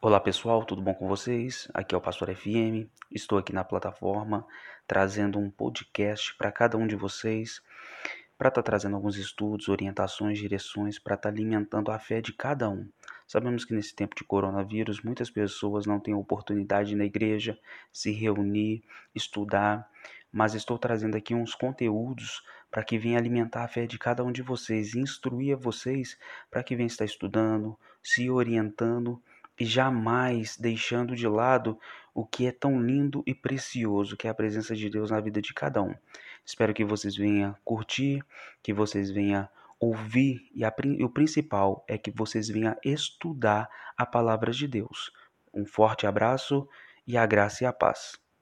Olá pessoal, tudo bom com vocês? Aqui é o Pastor FM. Estou aqui na plataforma trazendo um podcast para cada um de vocês, para estar tá trazendo alguns estudos, orientações, direções, para estar tá alimentando a fé de cada um. Sabemos que nesse tempo de coronavírus muitas pessoas não têm oportunidade na igreja se reunir, estudar, mas estou trazendo aqui uns conteúdos para que venha alimentar a fé de cada um de vocês, instruir vocês para que venha estar estudando, se orientando e jamais deixando de lado o que é tão lindo e precioso, que é a presença de Deus na vida de cada um. Espero que vocês venham curtir, que vocês venham ouvir e, a, e o principal é que vocês venham estudar a palavra de Deus. Um forte abraço e a graça e a paz.